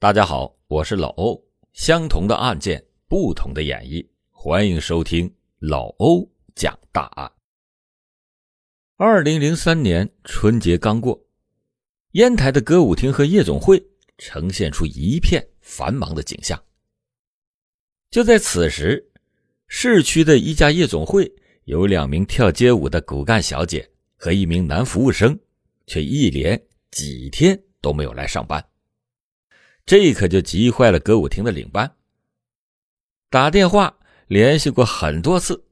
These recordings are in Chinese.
大家好，我是老欧。相同的案件，不同的演绎，欢迎收听老欧讲大案。二零零三年春节刚过，烟台的歌舞厅和夜总会呈现出一片繁忙的景象。就在此时，市区的一家夜总会有两名跳街舞的骨干小姐和一名男服务生，却一连几天都没有来上班。这可就急坏了歌舞厅的领班。打电话联系过很多次，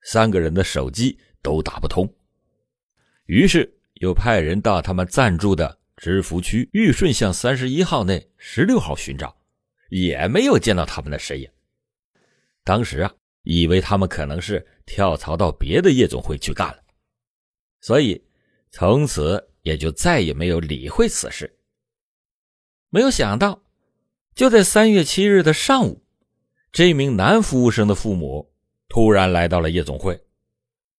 三个人的手机都打不通。于是又派人到他们暂住的知福区玉顺巷三十一号内十六号寻找，也没有见到他们的身影。当时啊，以为他们可能是跳槽到别的夜总会去干了，所以从此也就再也没有理会此事。没有想到，就在三月七日的上午，这名男服务生的父母突然来到了夜总会，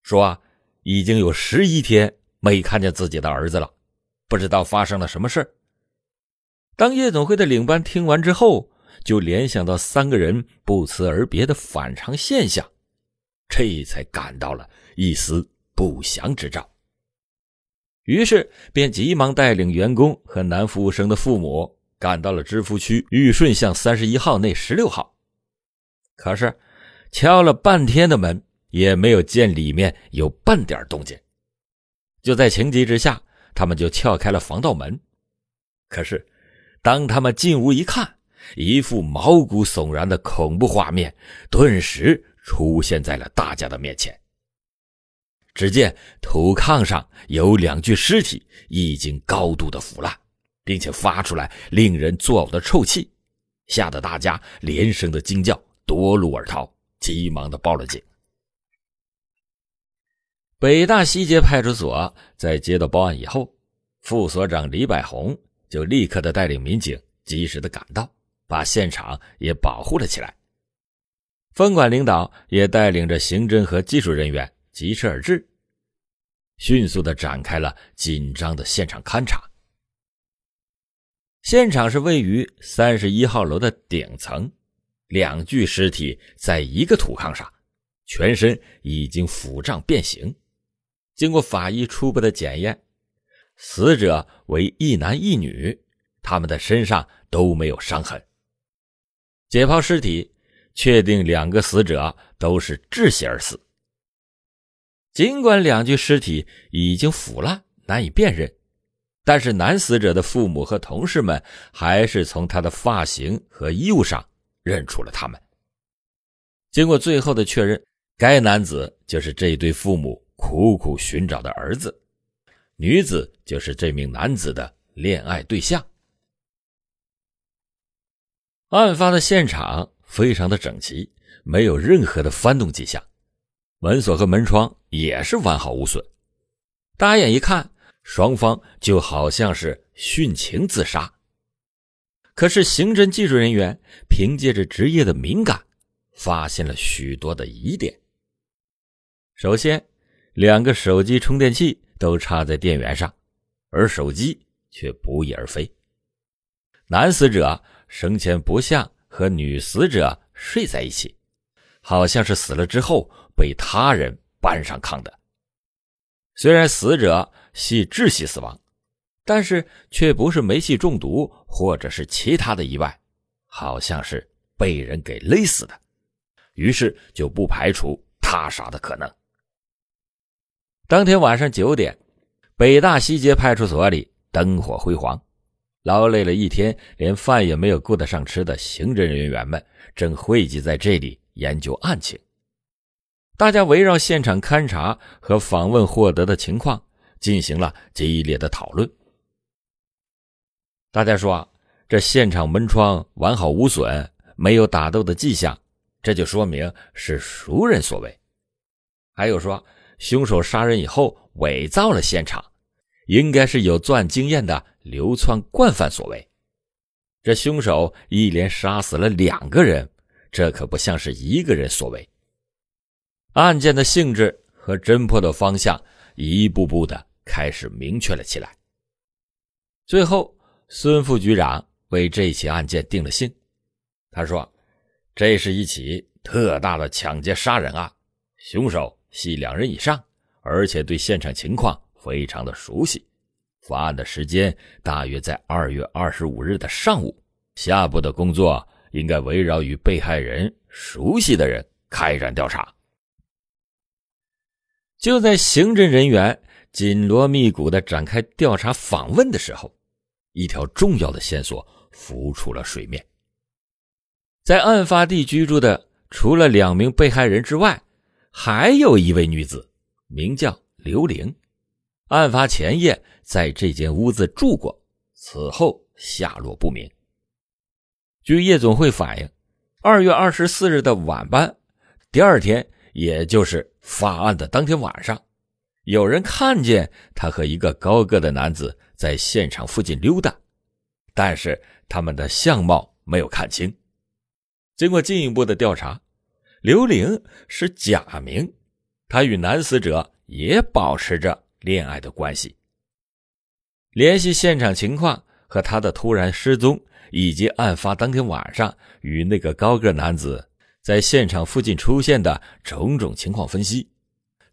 说啊，已经有十一天没看见自己的儿子了，不知道发生了什么事当夜总会的领班听完之后，就联想到三个人不辞而别的反常现象，这才感到了一丝不祥之兆。于是便急忙带领员工和男服务生的父母。赶到了知福区玉顺巷三十一号内十六号，可是敲了半天的门，也没有见里面有半点动静。就在情急之下，他们就撬开了防盗门。可是，当他们进屋一看，一副毛骨悚然的恐怖画面顿时出现在了大家的面前。只见土炕上有两具尸体，已经高度的腐烂。并且发出来令人作呕的臭气，吓得大家连声的惊叫，夺路而逃，急忙的报了警。北大西街派出所，在接到报案以后，副所长李百红就立刻的带领民警及时的赶到，把现场也保护了起来。分管领导也带领着刑侦和技术人员疾驰而至，迅速的展开了紧张的现场勘查。现场是位于三十一号楼的顶层，两具尸体在一个土炕上，全身已经腐胀变形。经过法医初步的检验，死者为一男一女，他们的身上都没有伤痕。解剖尸体，确定两个死者都是窒息而死。尽管两具尸体已经腐烂，难以辨认。但是男死者的父母和同事们还是从他的发型和衣物上认出了他们。经过最后的确认，该男子就是这对父母苦苦寻找的儿子，女子就是这名男子的恋爱对象。案发的现场非常的整齐，没有任何的翻动迹象，门锁和门窗也是完好无损。大眼一看。双方就好像是殉情自杀，可是刑侦技术人员凭借着职业的敏感，发现了许多的疑点。首先，两个手机充电器都插在电源上，而手机却不翼而飞。男死者生前不像和女死者睡在一起，好像是死了之后被他人搬上炕的。虽然死者。系窒息死亡，但是却不是煤气中毒或者是其他的意外，好像是被人给勒死的，于是就不排除他杀的可能。当天晚上九点，北大西街派出所里灯火辉煌，劳累了一天连饭也没有顾得上吃的刑侦人员们正汇集在这里研究案情，大家围绕现场勘查和访问获得的情况。进行了激烈的讨论。大家说，这现场门窗完好无损，没有打斗的迹象，这就说明是熟人所为。还有说，凶手杀人以后伪造了现场，应该是有作案经验的流窜惯犯所为。这凶手一连杀死了两个人，这可不像是一个人所为。案件的性质和侦破的方向，一步步的。开始明确了起来。最后，孙副局长为这起案件定了性。他说：“这是一起特大的抢劫杀人案，凶手系两人以上，而且对现场情况非常的熟悉。发案的时间大约在二月二十五日的上午。下步的工作应该围绕与被害人熟悉的人开展调查。”就在刑侦人员紧锣密鼓的展开调查访问的时候，一条重要的线索浮出了水面。在案发地居住的，除了两名被害人之外，还有一位女子，名叫刘玲。案发前夜在这间屋子住过，此后下落不明。据夜总会反映，二月二十四日的晚班，第二天，也就是发案的当天晚上，有人看见他和一个高个的男子在现场附近溜达，但是他们的相貌没有看清。经过进一步的调查，刘玲是假名，她与男死者也保持着恋爱的关系。联系现场情况和他的突然失踪，以及案发当天晚上与那个高个男子在现场附近出现的种种情况分析，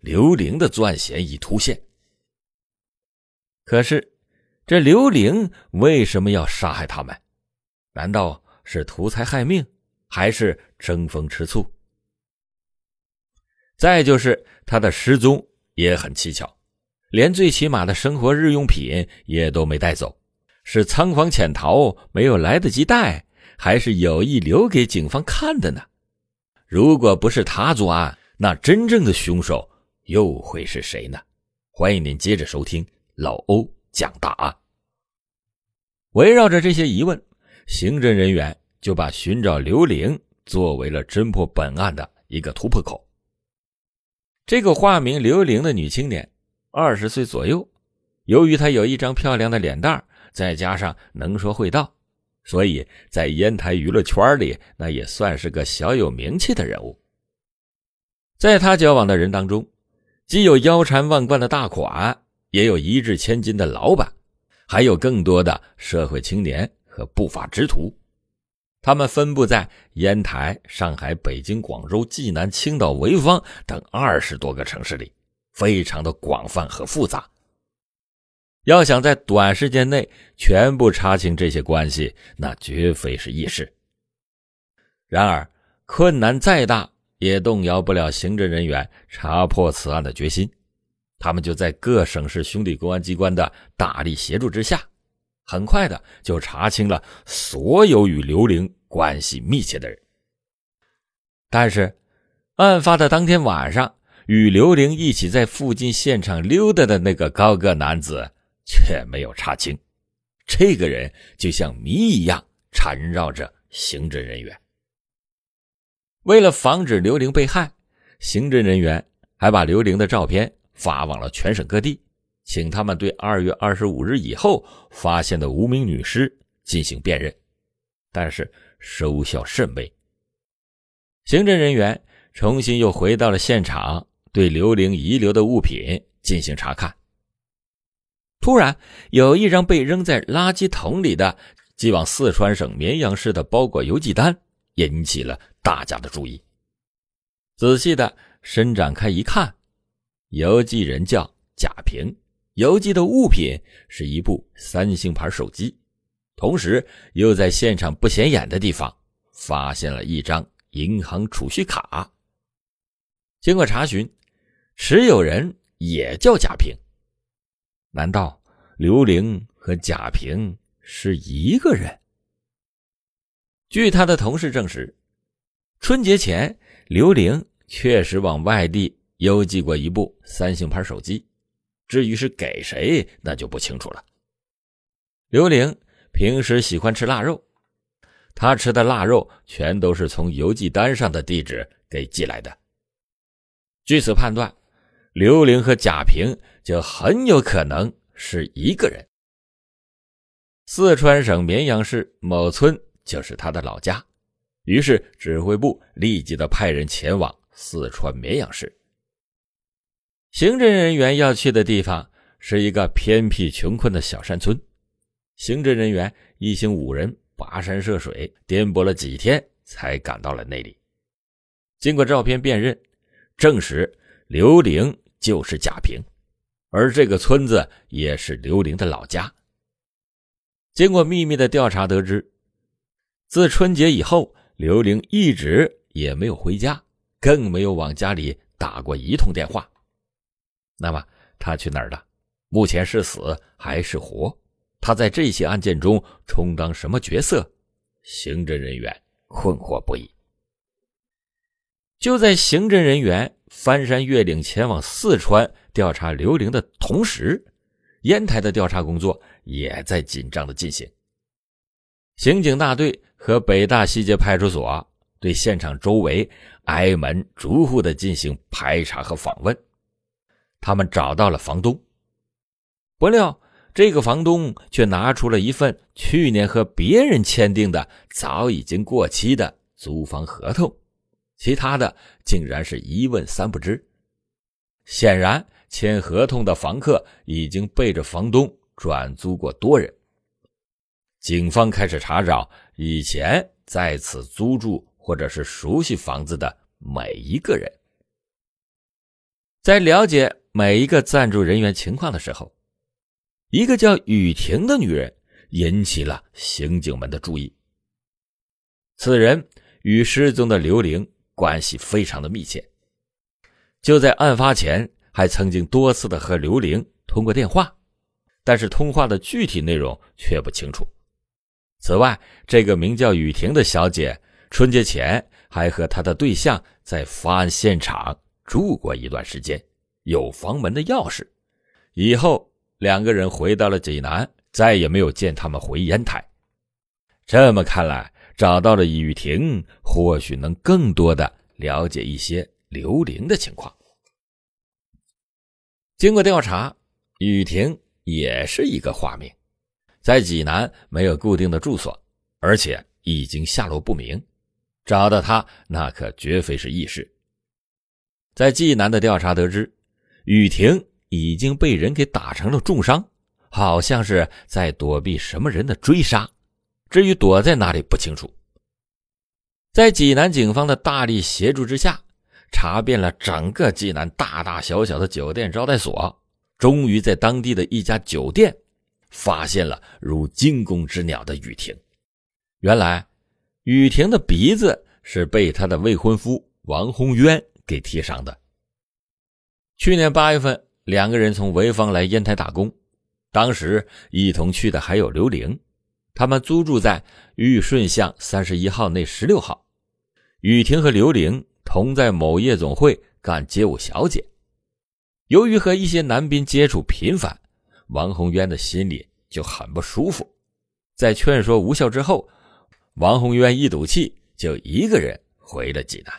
刘玲的作案嫌疑突现。可是，这刘玲为什么要杀害他们？难道是图财害命？还是争风吃醋。再就是他的失踪也很蹊跷，连最起码的生活日用品也都没带走，是仓皇潜逃没有来得及带，还是有意留给警方看的呢？如果不是他作案，那真正的凶手又会是谁呢？欢迎您接着收听老欧讲大案。围绕着这些疑问，刑侦人员。就把寻找刘玲作为了侦破本案的一个突破口。这个化名刘玲的女青年，二十岁左右，由于她有一张漂亮的脸蛋再加上能说会道，所以在烟台娱乐圈里那也算是个小有名气的人物。在他交往的人当中，既有腰缠万贯的大款，也有一掷千金的老板，还有更多的社会青年和不法之徒。他们分布在烟台、上海、北京、广州、济南、青岛、潍坊等二十多个城市里，非常的广泛和复杂。要想在短时间内全部查清这些关系，那绝非是易事。然而，困难再大，也动摇不了刑侦人员查破此案的决心。他们就在各省市兄弟公安机关的大力协助之下。很快的就查清了所有与刘玲关系密切的人，但是案发的当天晚上，与刘玲一起在附近现场溜达的那个高个男子却没有查清。这个人就像谜一样缠绕着刑侦人员。为了防止刘玲被害，刑侦人员还把刘玲的照片发往了全省各地。请他们对二月二十五日以后发现的无名女尸进行辨认，但是收效甚微。刑侦人员重新又回到了现场，对刘玲遗留的物品进行查看。突然，有一张被扔在垃圾桶里的寄往四川省绵阳市的包裹邮寄单引起了大家的注意。仔细的伸展开一看，邮寄人叫贾平。邮寄的物品是一部三星牌手机，同时又在现场不显眼的地方发现了一张银行储蓄卡。经过查询，持有人也叫贾平。难道刘玲和贾平是一个人？据他的同事证实，春节前刘玲确实往外地邮寄过一部三星牌手机。至于是给谁，那就不清楚了。刘玲平时喜欢吃腊肉，他吃的腊肉全都是从邮寄单上的地址给寄来的。据此判断，刘玲和贾平就很有可能是一个人。四川省绵阳市某村就是他的老家，于是指挥部立即的派人前往四川绵阳市。刑侦人员要去的地方是一个偏僻穷困的小山村。刑侦人员一行五人跋山涉水，颠簸了几天才赶到了那里。经过照片辨认，证实刘玲就是贾平，而这个村子也是刘玲的老家。经过秘密的调查得知，自春节以后，刘玲一直也没有回家，更没有往家里打过一通电话。那么他去哪儿了？目前是死还是活？他在这些案件中充当什么角色？刑侦人员困惑不已。就在刑侦人员翻山越岭前往四川调查刘玲的同时，烟台的调查工作也在紧张的进行。刑警大队和北大西街派出所对现场周围挨门逐户的进行排查和访问，他们找到了房东，不料。这个房东却拿出了一份去年和别人签订的早已经过期的租房合同，其他的竟然是一问三不知。显然，签合同的房客已经背着房东转租过多人。警方开始查找以前在此租住或者是熟悉房子的每一个人，在了解每一个暂住人员情况的时候。一个叫雨婷的女人引起了刑警们的注意。此人与失踪的刘玲关系非常的密切，就在案发前还曾经多次的和刘玲通过电话，但是通话的具体内容却不清楚。此外，这个名叫雨婷的小姐春节前还和她的对象在发案现场住过一段时间，有房门的钥匙。以后。两个人回到了济南，再也没有见他们回烟台。这么看来，找到了雨婷，或许能更多的了解一些刘玲的情况。经过调查，雨婷也是一个化名，在济南没有固定的住所，而且已经下落不明。找到她，那可绝非是易事。在济南的调查得知，雨婷。已经被人给打成了重伤，好像是在躲避什么人的追杀。至于躲在哪里不清楚。在济南警方的大力协助之下，查遍了整个济南大大小小的酒店招待所，终于在当地的一家酒店发现了如惊弓之鸟的雨婷。原来，雨婷的鼻子是被她的未婚夫王宏渊给踢伤的。去年八月份。两个人从潍坊来烟台打工，当时一同去的还有刘玲，他们租住在玉顺巷三十一号内十六号。雨婷和刘玲同在某夜总会干街舞小姐。由于和一些男宾接触频繁，王宏渊的心里就很不舒服。在劝说无效之后，王宏渊一赌气，就一个人回了济南。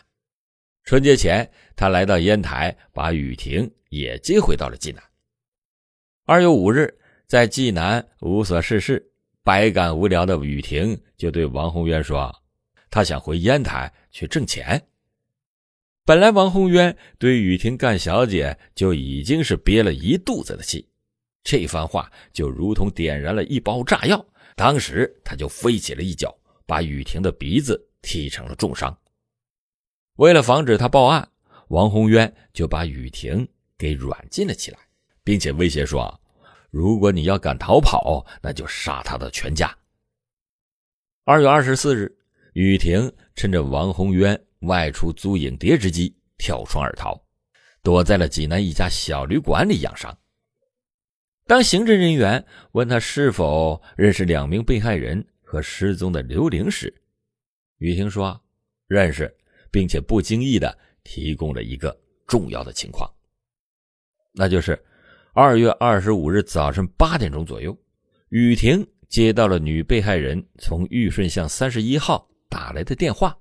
春节前，他来到烟台，把雨婷。也接回到了济南。二月五日，在济南无所事事、百感无聊的雨婷就对王宏渊说：“他想回烟台去挣钱。”本来王宏渊对雨婷干小姐就已经是憋了一肚子的气，这番话就如同点燃了一包炸药，当时他就飞起了一脚，把雨婷的鼻子踢成了重伤。为了防止他报案，王宏渊就把雨婷。给软禁了起来，并且威胁说：“如果你要敢逃跑，那就杀他的全家。”二月二十四日，雨婷趁着王宏渊外出租影碟之机跳窗而逃，躲在了济南一家小旅馆里养伤。当刑侦人员问他是否认识两名被害人和失踪的刘玲时，雨婷说：“认识，并且不经意的提供了一个重要的情况。”那就是二月二十五日早晨八点钟左右，雨婷接到了女被害人从玉顺巷三十一号打来的电话。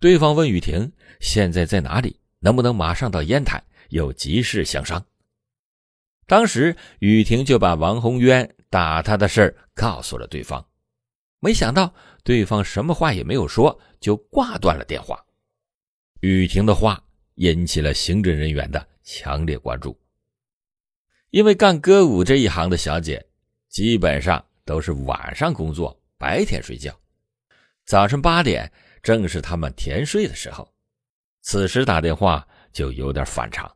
对方问雨婷现在在哪里，能不能马上到烟台，有急事相商。当时雨婷就把王宏渊打她的事告诉了对方，没想到对方什么话也没有说，就挂断了电话。雨婷的话引起了刑侦人员的。强烈关注，因为干歌舞这一行的小姐基本上都是晚上工作，白天睡觉，早晨八点正是他们甜睡的时候，此时打电话就有点反常。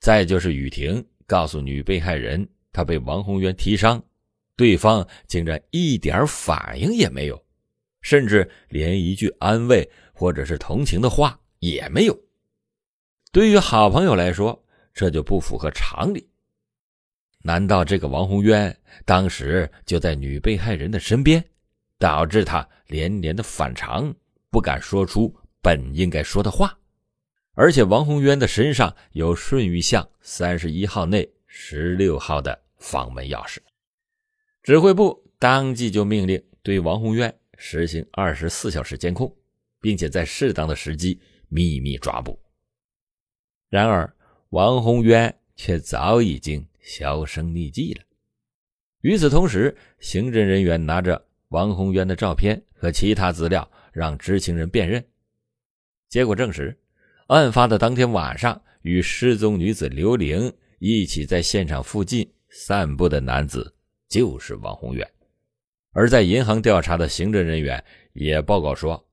再就是雨婷告诉女被害人，她被王宏渊踢伤，对方竟然一点反应也没有，甚至连一句安慰或者是同情的话也没有。对于好朋友来说，这就不符合常理。难道这个王宏渊当时就在女被害人的身边，导致他连连的反常，不敢说出本应该说的话？而且王宏渊的身上有顺玉巷三十一号内十六号的房门钥匙，指挥部当即就命令对王宏渊实行二十四小时监控，并且在适当的时机秘密抓捕。然而，王宏渊却早已经销声匿迹了。与此同时，刑侦人员拿着王宏渊的照片和其他资料，让知情人辨认，结果证实。案发的当天晚上，与失踪女子刘玲一起在现场附近散步的男子就是王宏远。而在银行调查的刑侦人员也报告说，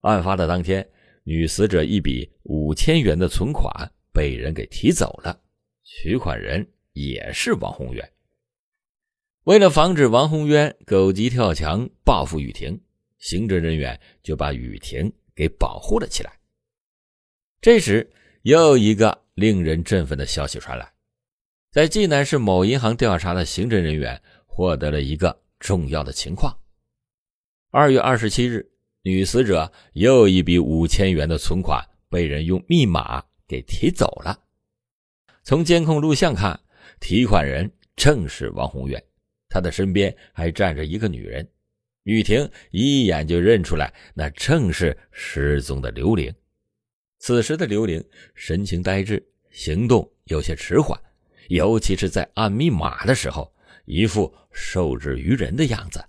案发的当天，女死者一笔五千元的存款被人给提走了，取款人也是王宏渊。为了防止王宏渊狗急跳墙报复雨婷，刑侦人员就把雨婷给保护了起来。这时，又一个令人振奋的消息传来，在济南市某银行调查的刑侦人员获得了一个重要的情况：二月二十七日，女死者又一笔五千元的存款被人用密码给提走了。从监控录像看，提款人正是王宏远，他的身边还站着一个女人。雨婷一眼就认出来，那正是失踪的刘玲。此时的刘玲神情呆滞，行动有些迟缓，尤其是在按密码的时候，一副受制于人的样子，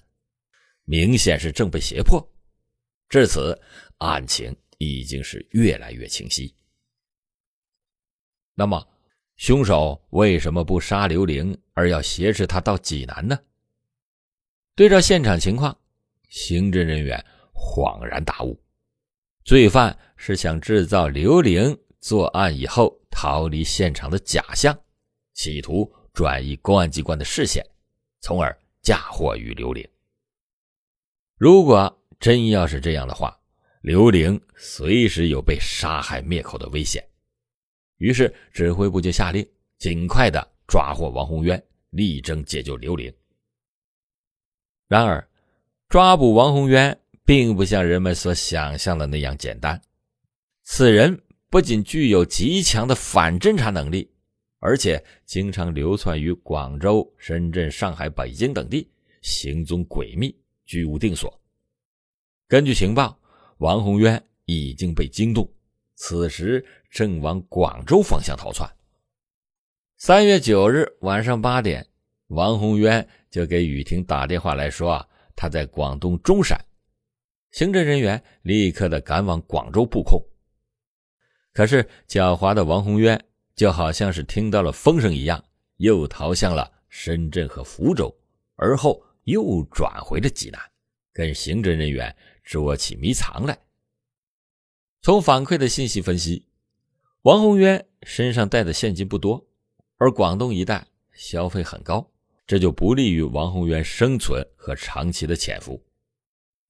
明显是正被胁迫。至此，案情已经是越来越清晰。那么，凶手为什么不杀刘玲，而要挟持她到济南呢？对照现场情况，刑侦人员恍然大悟。罪犯是想制造刘玲作案以后逃离现场的假象，企图转移公安机关的视线，从而嫁祸于刘玲。如果真要是这样的话，刘玲随时有被杀害灭口的危险。于是指挥部就下令尽快的抓获王宏渊，力争解救刘玲。然而，抓捕王宏渊。并不像人们所想象的那样简单。此人不仅具有极强的反侦查能力，而且经常流窜于广州、深圳、上海、北京等地，行踪诡秘，居无定所。根据情报，王宏渊已经被惊动，此时正往广州方向逃窜。三月九日晚上八点，王宏渊就给雨婷打电话来说啊，他在广东中山。刑侦人员立刻的赶往广州布控，可是狡猾的王宏渊就好像是听到了风声一样，又逃向了深圳和福州，而后又转回了济南，跟刑侦人员捉起迷藏来。从反馈的信息分析，王宏渊身上带的现金不多，而广东一带消费很高，这就不利于王宏渊生存和长期的潜伏。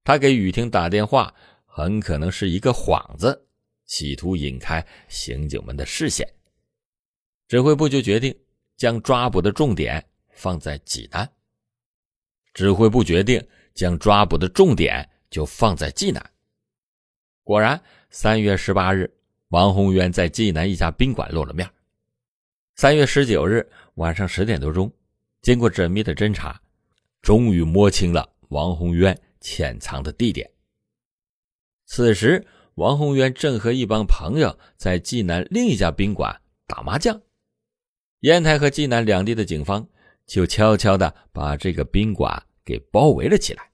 他给雨婷打电话，很可能是一个幌子，企图引开刑警们的视线。指挥部就决定将抓捕的重点放在济南。指挥部决定将抓捕的重点就放在济南。果然，三月十八日，王宏渊在济南一家宾馆露了面。三月十九日晚上十点多钟，经过缜密的侦查，终于摸清了王宏渊。潜藏的地点。此时，王宏渊正和一帮朋友在济南另一家宾馆打麻将。烟台和济南两地的警方就悄悄地把这个宾馆给包围了起来。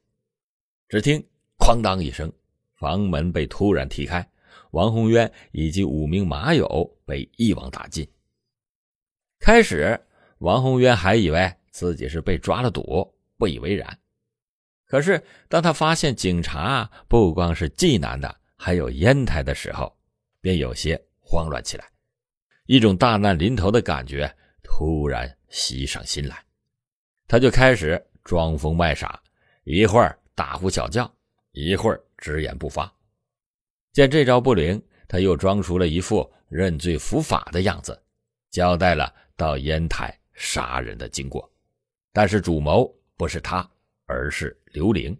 只听“哐当”一声，房门被突然踢开，王宏渊以及五名马友被一网打尽。开始，王宏渊还以为自己是被抓了赌，不以为然。可是当他发现警察不光是济南的，还有烟台的时候，便有些慌乱起来，一种大难临头的感觉突然袭上心来。他就开始装疯卖傻，一会儿大呼小叫，一会儿直言不发。见这招不灵，他又装出了一副认罪伏法的样子，交代了到烟台杀人的经过。但是主谋不是他，而是刘玲，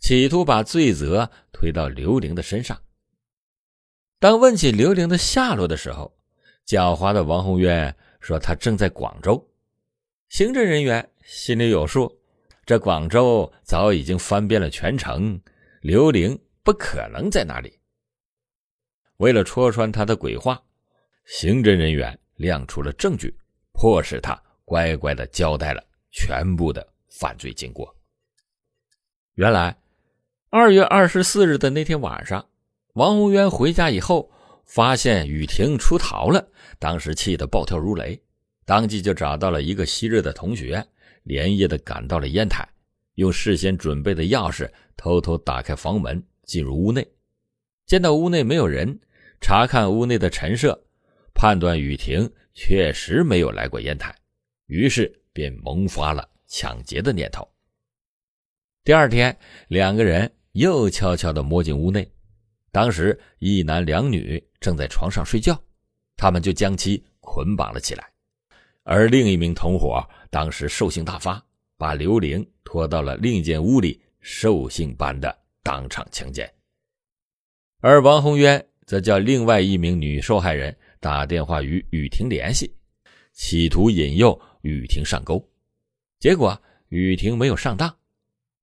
企图把罪责推到刘玲的身上。当问起刘玲的下落的时候，狡猾的王宏渊说他正在广州。行政人员心里有数，这广州早已经翻遍了全城，刘玲不可能在那里。为了戳穿他的鬼话，刑侦人员亮出了证据，迫使他乖乖的交代了全部的犯罪经过。原来，二月二十四日的那天晚上，王宏渊回家以后，发现雨婷出逃了，当时气得暴跳如雷。当即就找到了一个昔日的同学，连夜的赶到了烟台，用事先准备的钥匙偷偷打开房门，进入屋内。见到屋内没有人，查看屋内的陈设，判断雨婷确实没有来过烟台，于是便萌发了抢劫的念头。第二天，两个人又悄悄地摸进屋内，当时一男两女正在床上睡觉，他们就将其捆绑了起来。而另一名同伙当时兽性大发，把刘玲拖到了另一间屋里，兽性般的当场强奸。而王宏渊则叫另外一名女受害人打电话与雨婷联系，企图引诱雨婷上钩。结果雨婷没有上当，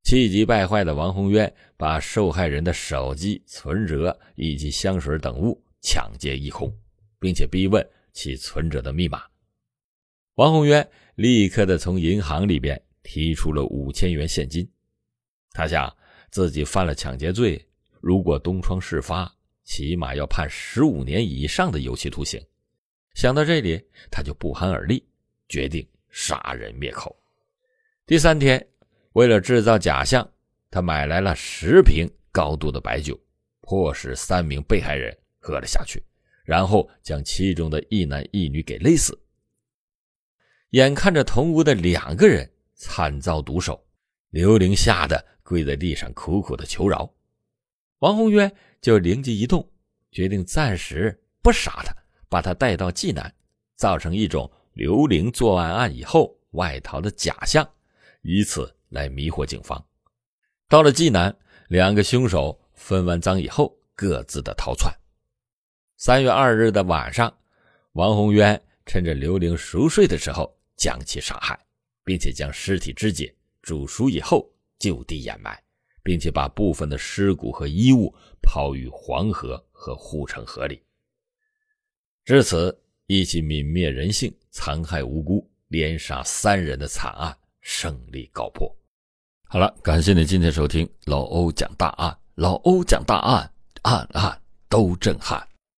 气急败坏的王宏渊把受害人的手机、存折以及香水等物抢劫一空，并且逼问其存折的密码。王宏渊立刻的从银行里边提出了五千元现金，他想自己犯了抢劫罪，如果东窗事发，起码要判十五年以上的有期徒刑。想到这里，他就不寒而栗，决定杀人灭口。第三天，为了制造假象，他买来了十瓶高度的白酒，迫使三名被害人喝了下去，然后将其中的一男一女给勒死。眼看着同屋的两个人惨遭毒手，刘玲吓得跪在地上苦苦的求饶。王宏渊就灵机一动，决定暂时不杀他，把他带到济南，造成一种刘玲作案案以后外逃的假象，以此来迷惑警方。到了济南，两个凶手分完赃以后，各自的逃窜。三月二日的晚上，王宏渊趁着刘玲熟睡的时候。将其杀害，并且将尸体肢解、煮熟以后就地掩埋，并且把部分的尸骨和衣物抛于黄河和护城河里。至此，一起泯灭人性、残害无辜、连杀三人的惨案胜利告破。好了，感谢你今天收听老欧讲大案，老欧讲大案，案案都震撼。